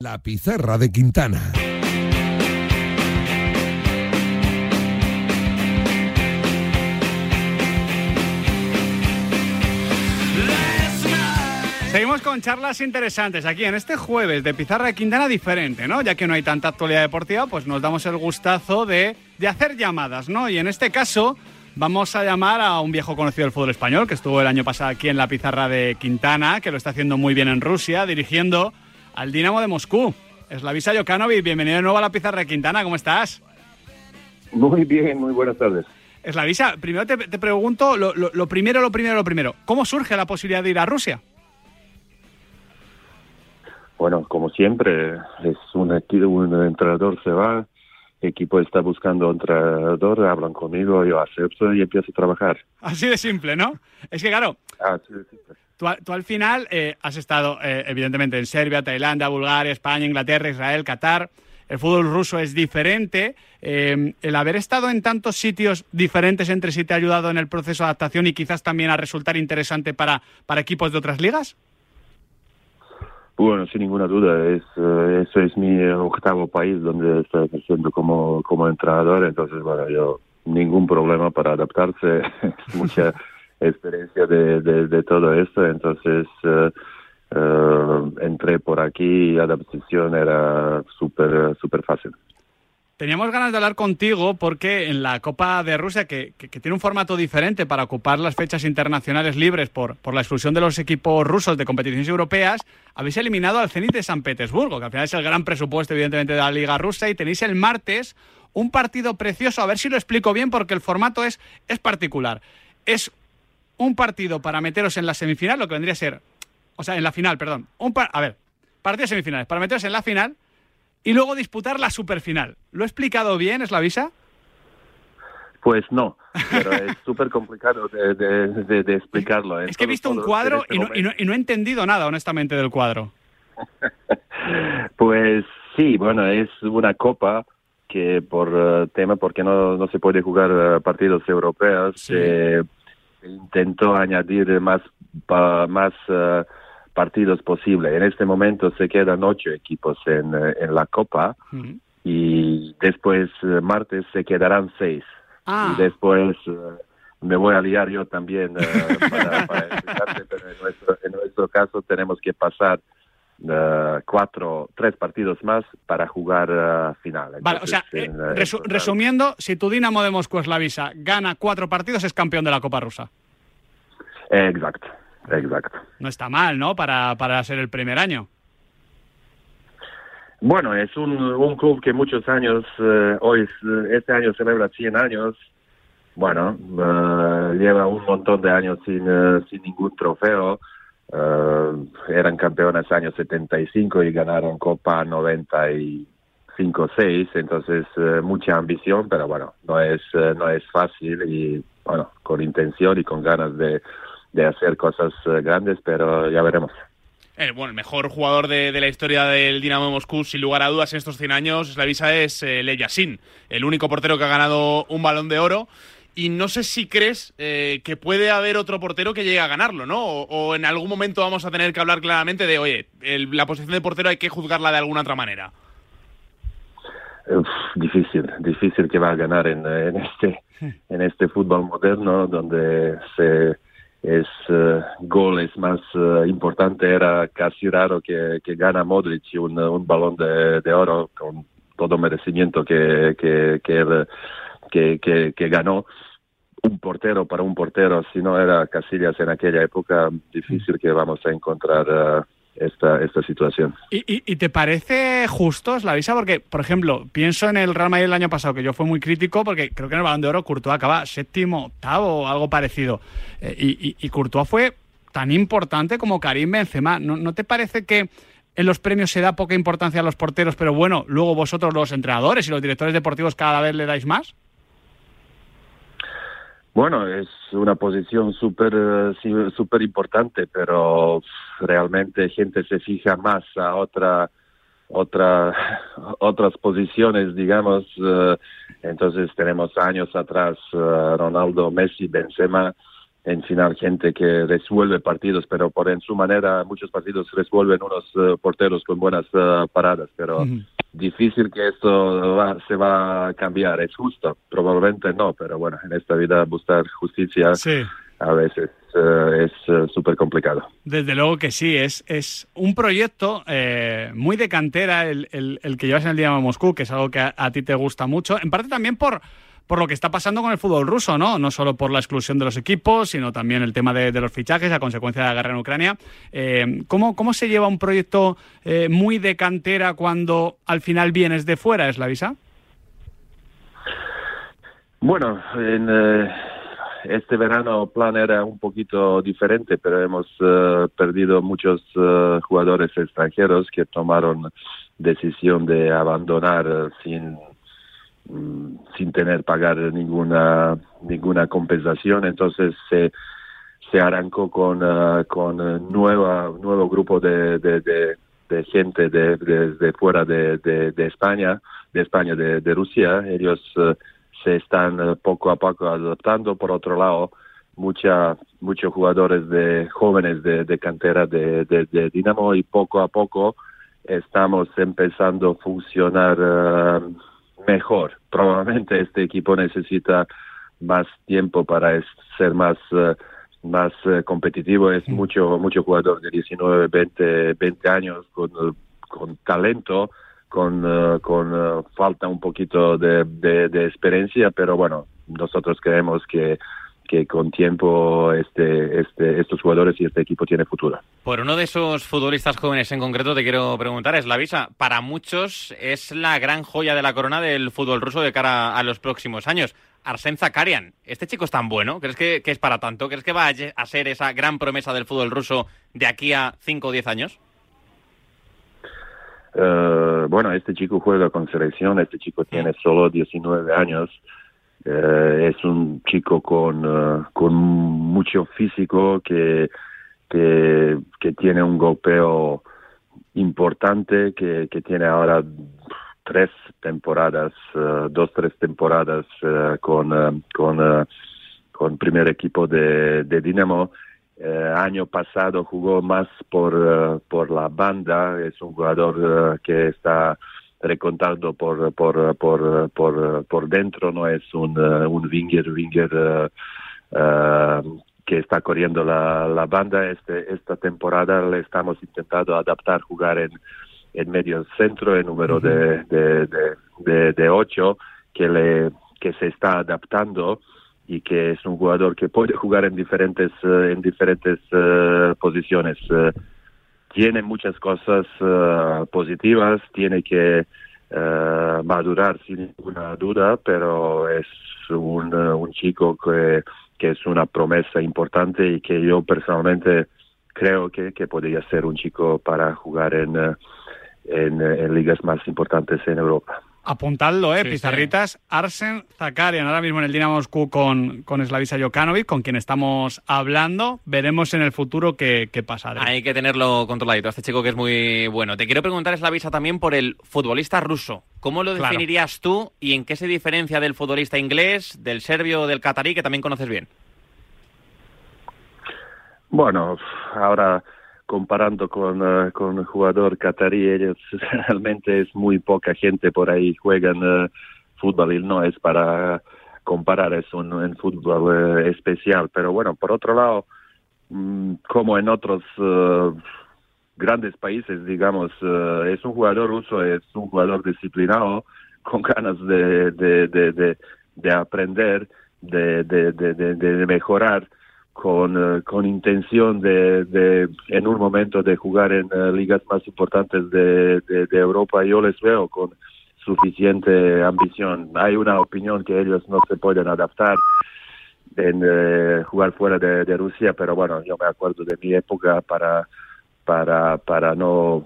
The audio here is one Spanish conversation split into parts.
La pizarra de Quintana. Seguimos con charlas interesantes aquí en este jueves de Pizarra de Quintana diferente, ¿no? Ya que no hay tanta actualidad deportiva, pues nos damos el gustazo de, de hacer llamadas, ¿no? Y en este caso vamos a llamar a un viejo conocido del fútbol español que estuvo el año pasado aquí en la Pizarra de Quintana, que lo está haciendo muy bien en Rusia, dirigiendo al Dinamo de Moscú. Eslavisa Jokanovic, bienvenido de nuevo a la Pizarra de Quintana, ¿cómo estás? Muy bien, muy buenas tardes. Eslavisa, primero te, te pregunto, lo, lo- lo primero, lo primero, lo primero, ¿cómo surge la posibilidad de ir a Rusia? Bueno, como siempre, es un, un entrenador se va, equipo está buscando entrenador, hablan conmigo, yo acepto y empiezo a trabajar. Así de simple, ¿no? Es que claro, Ah, sí, sí, sí. Tú, al- final eh, has estado, eh, evidentemente, en Serbia, Tailandia, Bulgaria, España, Inglaterra, Israel, Qatar. El fútbol ruso es diferente. Eh, el haber estado en tantos sitios diferentes entre sí te ha ayudado en el proceso de adaptación y quizás también a resultar interesante para, para equipos de otras ligas. Bueno, sin ninguna duda, es, eh, ese es mi octavo país donde estoy ejerciendo como, como entrenador, entonces, bueno, yo ningún problema para adaptarse, mucha experiencia de, de, de todo esto, entonces eh, eh, entré por aquí y adaptación era súper súper fácil. Teníamos ganas de hablar contigo porque en la Copa de Rusia, que, que- que tiene un formato diferente para ocupar las fechas internacionales libres por, por la exclusión de los equipos rusos de competiciones europeas, habéis eliminado al Zenit de San Petersburgo, que al final es el gran presupuesto, evidentemente, de la Liga Rusa, y tenéis el martes un partido precioso. A ver si lo explico bien, porque el formato es, es particular. Es un partido para meteros en la semifinal, lo que vendría a ser. O sea, en la final, perdón. Un par- a ver, partidos semifinales, para meteros en la final y luego disputar la superfinal. ¿Lo he explicado bien, es la visa? Pues no, pero es súper complicado de, de, de- de explicarlo. Es que he visto un cuadro este y no, y, no, y no he entendido nada, honestamente, del cuadro. Pues sí, bueno, es una copa que por eh, tema, porque no, no se puede jugar eh, partidos europeos, Sí. eh, intentó añadir más, más eh, partidos posible. En este momento se quedan ocho equipos en, eh, en la copa y después eh, martes se quedarán seis. Ah. Y después eh, me voy a liar yo también para, para pero en nuestro, en nuestro caso tenemos que pasar cuatro, tres partidos más para jugar final. Vale, o sea, Entonces, en, eh, resu- en total- resumiendo, si tu Dinamo de Moscú es la visa, gana cuatro partidos, es campeón de la Copa Rusa. eh, Exacto, exacto. No está mal, ¿no? Para, para ser el primer año. Bueno, es un, un club que muchos años, eh, hoy es, este año celebra 100 años. Bueno, lleva un montón de años sin, sin ningún trofeo. Eh, eran campeones años 75 y ganaron Copa 95-6, entonces eh, mucha ambición, pero bueno, no es, eh, no es fácil y bueno, con intención y con ganas de, de hacer cosas grandes, pero ya veremos. El, bueno, el mejor jugador de, de la historia del Dinamo de Moscú, sin lugar a dudas, en estos 100 años, la visa es eh, el único portero que ha ganado un balón de oro. Y no sé si crees eh, que puede haber otro portero que llegue a ganarlo, ¿no? O, o en algún momento vamos a tener que hablar claramente de, oye, el- la posición de portero hay que juzgarla de alguna otra manera. Uf, difícil, difícil que va a ganar en, en este en este fútbol moderno donde se es eh, gol es más eh, importante era casi raro que, que gana Modric un, un balón de, de oro con todo merecimiento que que que, él, que, que, que ganó un portero para un portero si no era Casillas en aquella época difícil que vamos a encontrar eh, esta esta situación ¿Y, y, te parece justo es la visa? Porque, por ejemplo, pienso en el Real Madrid el año pasado, que yo fui muy crítico, porque creo que en el Balón de Oro Courtois acaba séptimo, octavo o algo parecido. Eh, y, y, y Courtois fue tan importante como Karim Benzema. ¿No, ¿No te parece que en los premios se da poca importancia a los porteros, pero bueno, luego vosotros los entrenadores y los directores deportivos cada vez le dais más? Bueno, es una posición súper eh, sí, súper importante, pero realmente gente se fija más a otra otra otras posiciones, digamos. eh, entonces tenemos años atrás eh, Ronaldo, Messi, Benzema en final gente que resuelve partidos, pero por en su manera muchos partidos resuelven unos porteros con buenas paradas, pero difícil que esto se va a cambiar. Es justo, probablemente no, pero bueno, en esta vida buscar justicia a veces eh, es súper complicado. Desde luego que sí, es, es un proyecto muy de cantera el, el, que llevas en el Dinamo Moscú, que es algo que a ti te gusta mucho, en parte también por por lo que está pasando con el fútbol ruso, ¿no? No solo por la exclusión de los equipos, sino también el tema de, los fichajes a consecuencia de la guerra en Ucrania. Eh, ¿cómo, se lleva un proyecto eh, muy de cantera cuando al final vienes de fuera, es la visa? Bueno, en eh, este verano el plan era un poquito diferente, pero hemos perdido muchos jugadores extranjeros que tomaron decisión de abandonar sin sin tener pagar ninguna ninguna compensación. Entonces se se arrancó con uh, con nueva nuevo grupo de, de, de, gente de, de, fuera de, de, España de España de, de Rusia. Ellos uh, se están uh, poco a poco adaptando. Por otro lado mucha muchos jugadores de jóvenes de, de cantera de, de, Dinamo y poco a poco estamos empezando a funcionar mejor. Probablemente este equipo necesita más tiempo para ser más uh, más uh, competitivo. Es mucho mucho jugador de 19, 20, 20 años con, con talento, con, uh, con falta un poquito de, de, de experiencia, pero bueno, nosotros creemos que que con tiempo este, este, estos jugadores y este equipo tiene futuro. Por uno de esos futbolistas jóvenes en concreto te quiero preguntar, es la visa. Para muchos es la gran joya de la corona del fútbol ruso de cara a los próximos años. Arsen Zakarian, ¿este chico es tan bueno? ¿Crees que, es para tanto? ¿Crees que va a ser esa gran promesa del fútbol ruso de aquí a 5 o 10 años? Eh, bueno, este chico juega con selección, este chico tiene solo 19 años. Eh, es un chico con, eh, con mucho físico que, que, tiene un golpeo importante, que, que tiene ahora tres temporadas, uh, dos, tres temporadas con, con, con primer equipo de, de Dinamo. año pasado jugó más por, por la banda, es un jugador que está recontando por, por, por, por, por dentro, no es un, uh, un winger, winger uh, uh, que está corriendo la, la banda. Este, esta temporada le estamos intentando adaptar, jugar en, en medio centro, en número de, de, de, de, ocho, que, le, que se está adaptando y que es un jugador que puede jugar en diferentes, en diferentes posiciones tiene muchas cosas uh, positivas, tiene que uh, madurar sin ninguna duda, pero es un, uh, un chico que, que, es una promesa importante y que yo personalmente creo que, que podría ser un chico para jugar en, en ligas más importantes en Europa. Apuntadlo, ¿eh? Pizarritas. Arsen Zakarian, ahora mismo en el Dinamo Moscú con, con Slavisa Jokanovic, con quien estamos hablando. Veremos en el futuro qué, qué pasa. Hay que tenerlo controladito, este chico que es muy bueno. Te quiero preguntar, Slavisa, también por el futbolista ruso. ¿Cómo lo definirías tú y en qué se diferencia del futbolista inglés, del serbio o del catarí, que también conoces bien? Bueno, ahora comparando con, uh, con el jugador catarí, ellos realmente es muy poca gente por ahí juegan uh, fútbol y no es para comparar, es un, fútbol uh, especial. Pero bueno, por otro lado, mm, como en otros grandes países, digamos, es un jugador ruso, es un jugador disciplinado, con ganas de, de, de, de aprender, de, de, de mejorar con, eh, con intención de, de, en un momento de jugar en uh, ligas más importantes de, de, Europa, yo les veo con suficiente ambición. Hay una opinión que ellos no se pueden adaptar en uh, jugar fuera de, de, Rusia, pero bueno, yo me acuerdo de mi época para, para, para no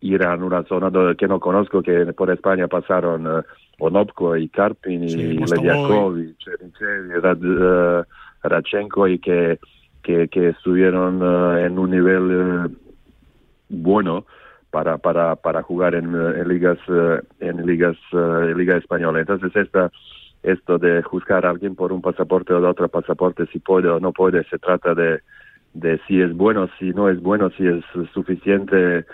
ir a una zona que no conozco, que por España pasaron uh, Onopko y Karpin y sí, Lediakov y Cherichev Rachenko y que, que, estuvieron eh, en un nivel eh, bueno para, para, para jugar en, ligas en ligas liga española. Entonces esta esto de juzgar a alguien por un pasaporte o de otro pasaporte, si puede o no puede, se trata de, de si es bueno, si no es bueno, si es suficiente,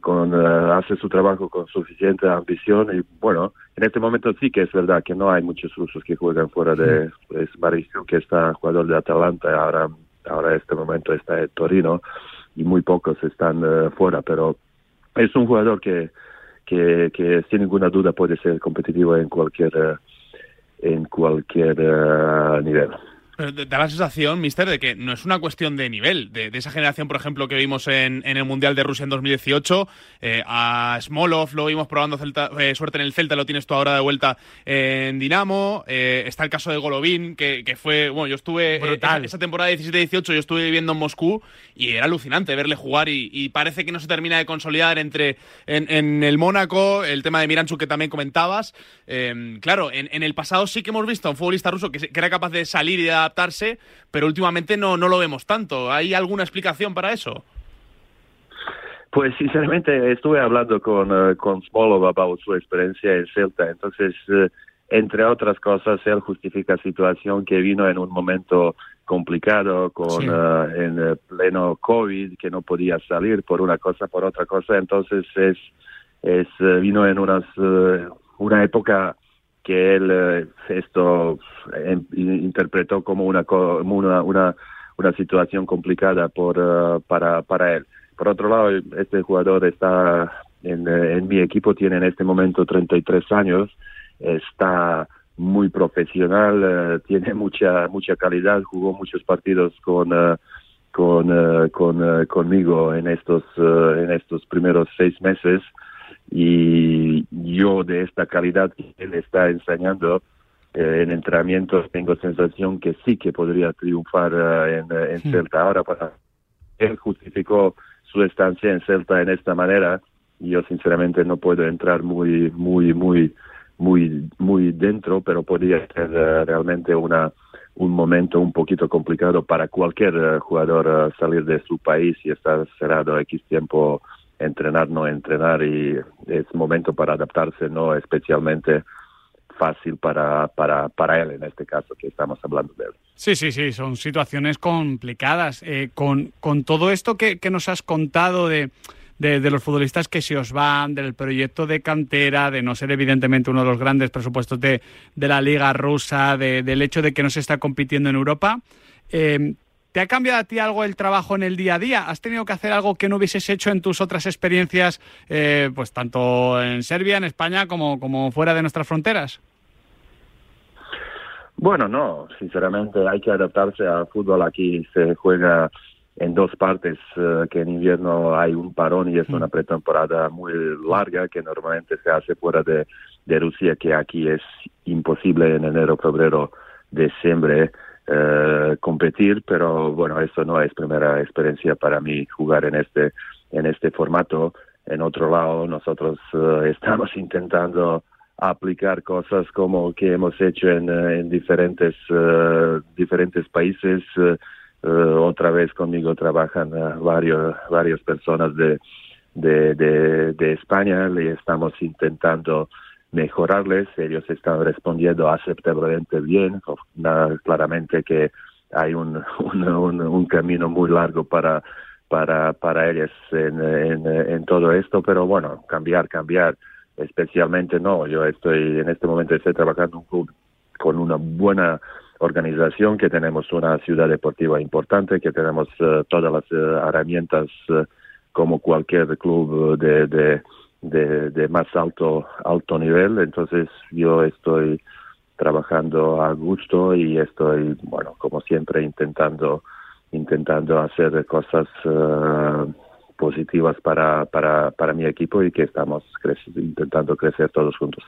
con, eh, hace su trabajo con suficiente ambición y bueno, en este momento sí que es verdad que no hay muchos rusos que juegan fuera de es Mauricio que está jugador de Atalanta ahora ahora en este momento está en Torino y muy pocos están eh, fuera pero es un jugador que que, que sin ninguna duda puede ser competitivo en cualquier eh, en cualquier nivel. Pero da la sensación, mister, de que no es una cuestión de nivel. De, esa generación, por ejemplo, que vimos en, el Mundial de Rusia en 2018, eh, a Smolov lo vimos probando eh, suerte en el Celta, lo tienes tú ahora de vuelta en Dinamo. Eh, está el caso de Golovin, que, fue. Bueno, yo estuve. Esa, esa, temporada 17-18, yo estuve viviendo en Moscú y era alucinante verle jugar. Y, parece que no se termina de consolidar entre en, el Mónaco, el tema de Miranchuk que también comentabas. claro, en, el pasado sí que hemos visto a un futbolista ruso que, que era capaz de salir y de adaptarse, pero últimamente no, no lo vemos tanto. ¿Hay alguna explicación para eso? Pues sinceramente estuve hablando con, uh, con Smolov about su experiencia en Celta, entonces eh, entre otras cosas él justifica situación que vino en un momento complicado con eh, en pleno COVID que no podía salir por una cosa por otra cosa entonces es es vino en unas una época que él eh, esto em, interpretó como una, una, una, situación complicada por, eh, para, para él. Por otro lado, este jugador está en, eh, en mi equipo, tiene en este momento 33 años, está muy profesional, tiene mucha mucha calidad, jugó muchos partidos con con, con conmigo en estos en estos primeros seis meses y yo de esta calidad que él está enseñando eh, en entrenamientos tengo sensación que sí que podría triunfar eh, en, en Celta. Ahora, para, él justificó su estancia en Celta en esta manera y yo sinceramente no puedo entrar muy, muy, muy, muy, muy dentro, pero podría ser eh, realmente una un momento un poquito complicado para cualquier jugador salir de su país y estar cerrado X tiempo entrenar, no entrenar y es momento para adaptarse, no especialmente fácil para, para, para él en este caso que estamos hablando de él. Sí, sí, sí, son situaciones complicadas. Eh, con, con todo esto que, que nos has contado de, de, los futbolistas que se os van, del proyecto de cantera, de no ser evidentemente uno de los grandes presupuestos de, de la liga rusa, de, del hecho de que no se está compitiendo en Europa, eh, ¿Te ha cambiado a ti algo el trabajo en el día a día? ¿Has tenido que hacer algo que no hubieses hecho en tus otras experiencias, eh, pues tanto en Serbia, en España, como, como fuera de nuestras fronteras? Bueno, no, sinceramente hay que adaptarse al fútbol. Aquí se juega en dos partes, eh, que en invierno hay un parón y es una mm. pretemporada muy larga que normalmente se hace fuera de, de Rusia, que aquí es imposible en enero, febrero, diciembre. Eh, competir, pero bueno, eso no es primera experiencia para mí jugar en este, en este formato. En otro lado, nosotros eh, estamos intentando aplicar cosas como que hemos hecho en, eh, en diferentes, diferentes países. otra vez conmigo trabajan varios, varias personas de, de, de, de España y estamos intentando mejorarles. Ellos están respondiendo aceptablemente bien. claramente que hay un, un, un, camino muy largo para, para, para ellos en, en, todo esto, pero bueno, cambiar, cambiar, especialmente no. Yo estoy, en este momento estoy trabajando un club con una buena organización, que tenemos una ciudad deportiva importante, que tenemos uh, todas las uh, herramientas uh, como cualquier club de, de de, de más alto, alto nivel. Entonces yo estoy trabajando a gusto y estoy, bueno, como siempre, intentando, intentando hacer cosas uh, positivas para, para, para mi equipo y que estamos intentando crecer todos juntos.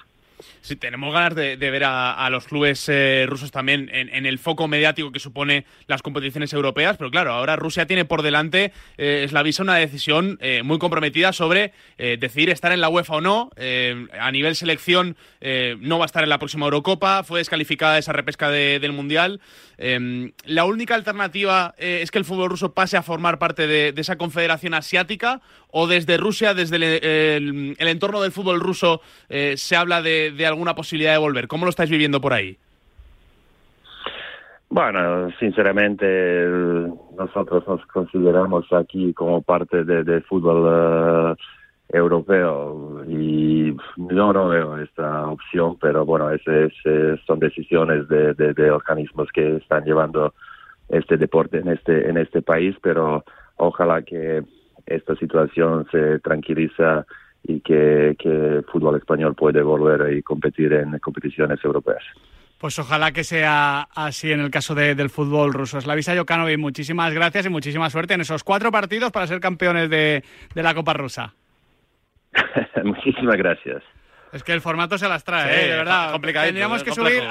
Sí, tenemos ganas de, ver a, los clubes eh, rusos también en, el foco mediático que supone las competiciones europeas, pero claro, ahora Rusia tiene por delante, eh, la visa una decisión eh, muy comprometida sobre eh, decidir estar en la UEFA o no. a nivel selección no va a estar en la próxima Eurocopa, fue descalificada esa repesca del Mundial. la única alternativa es que el fútbol ruso pase a formar parte de, esa confederación asiática o desde Rusia, desde el, entorno del fútbol ruso, eh, se habla de, de alguna posibilidad de volver. ¿Cómo lo estáis viviendo por ahí? Bueno, sinceramente nosotros nos consideramos aquí como parte del fútbol eh, europeo y yo no veo esta opción, pero bueno, esas son decisiones de, organismos que están llevando este deporte en este en este país, pero ojalá que esta situación se tranquiliza y que, que el fútbol español puede volver y competir en competiciones europeas. Pues ojalá que sea así en el caso del fútbol ruso. Slavisa Jokanovic, muchísimas gracias y muchísima suerte en esos cuatro partidos para ser campeones de, la Copa Rusa. muchísimas gracias. Es que el formato se las trae, ¿eh? de verdad. Tendríamos que subir.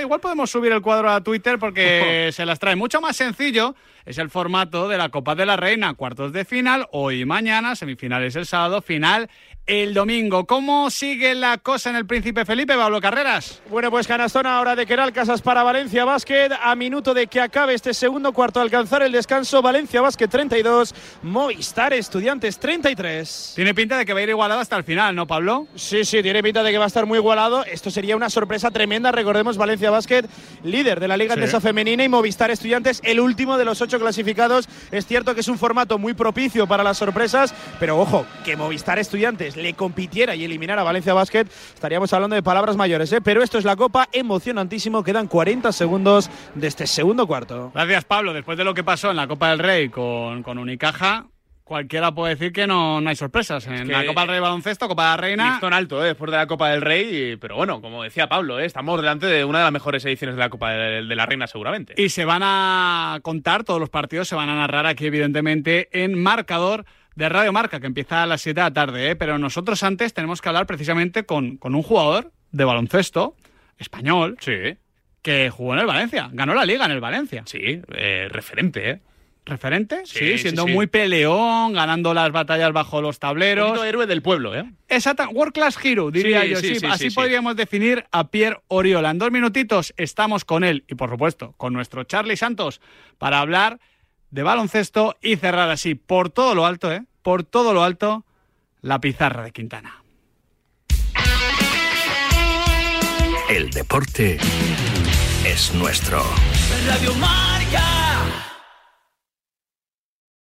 igual podemos subir el cuadro a Twitter porque se las trae. Mucho más sencillo es el formato de la Copa de la Reina, cuartos de final, hoy y mañana, semifinales el sábado, final el domingo. ¿Cómo sigue la cosa en el Príncipe Felipe, Pablo Carreras? Bueno, pues canastona ahora de Keral Casas para Valencia Basket. A minuto de que acabe este segundo cuarto, alcanzar el descanso. Valencia Basket 32, Movistar Estudiantes 33. Tiene pinta de que va a ir igualado hasta el final, ¿no, Pablo? Sí, sí, tiene pinta de que va a estar muy igualado. Esto sería una sorpresa tremenda. Recordemos, Valencia Basket, líder de la Liga sí. Femenina y Movistar Estudiantes, el último de los ocho clasificados. Es cierto que es un formato muy propicio para las sorpresas, pero ojo, que Movistar Estudiantes le compitiera y eliminara a Valencia Basket, estaríamos hablando de palabras mayores. ¿eh? Pero esto es la Copa, emocionantísimo. Quedan 40 segundos de este segundo cuarto. Gracias, Pablo. Después de lo que pasó en la Copa del Rey con, con Unicaja, cualquiera puede decir que no, no hay sorpresas. En la Copa del Rey baloncesto, Copa de la Reina. Listón alto, ¿eh? después de la Copa del Rey. pero bueno, como decía Pablo, ¿eh? estamos delante de una de las mejores ediciones de la Copa de, de, la Reina, seguramente. Y se van a contar, todos los partidos se van a narrar aquí, evidentemente, en marcador de Radio Marca, que empieza a las 7 de la tarde, ¿eh? pero nosotros antes tenemos que hablar precisamente con, con un jugador de baloncesto español sí. que jugó en el Valencia, ganó la liga en el Valencia. Sí, eh, referente, ¿eh? ¿Referente? Sí, siendo muy peleón, ganando las batallas bajo los tableros. Un héroe del pueblo, ¿eh? Exacto, World Class Hero, diría yo. Sí, así podríamos definir a Pierre Oriola. En dos minutitos estamos con él y, por supuesto, con nuestro Charlie Santos para hablar de baloncesto y cerrar así por todo lo alto, ¿eh? Por todo lo alto, la pizarra de Quintana. El deporte es nuestro. Radio Marca.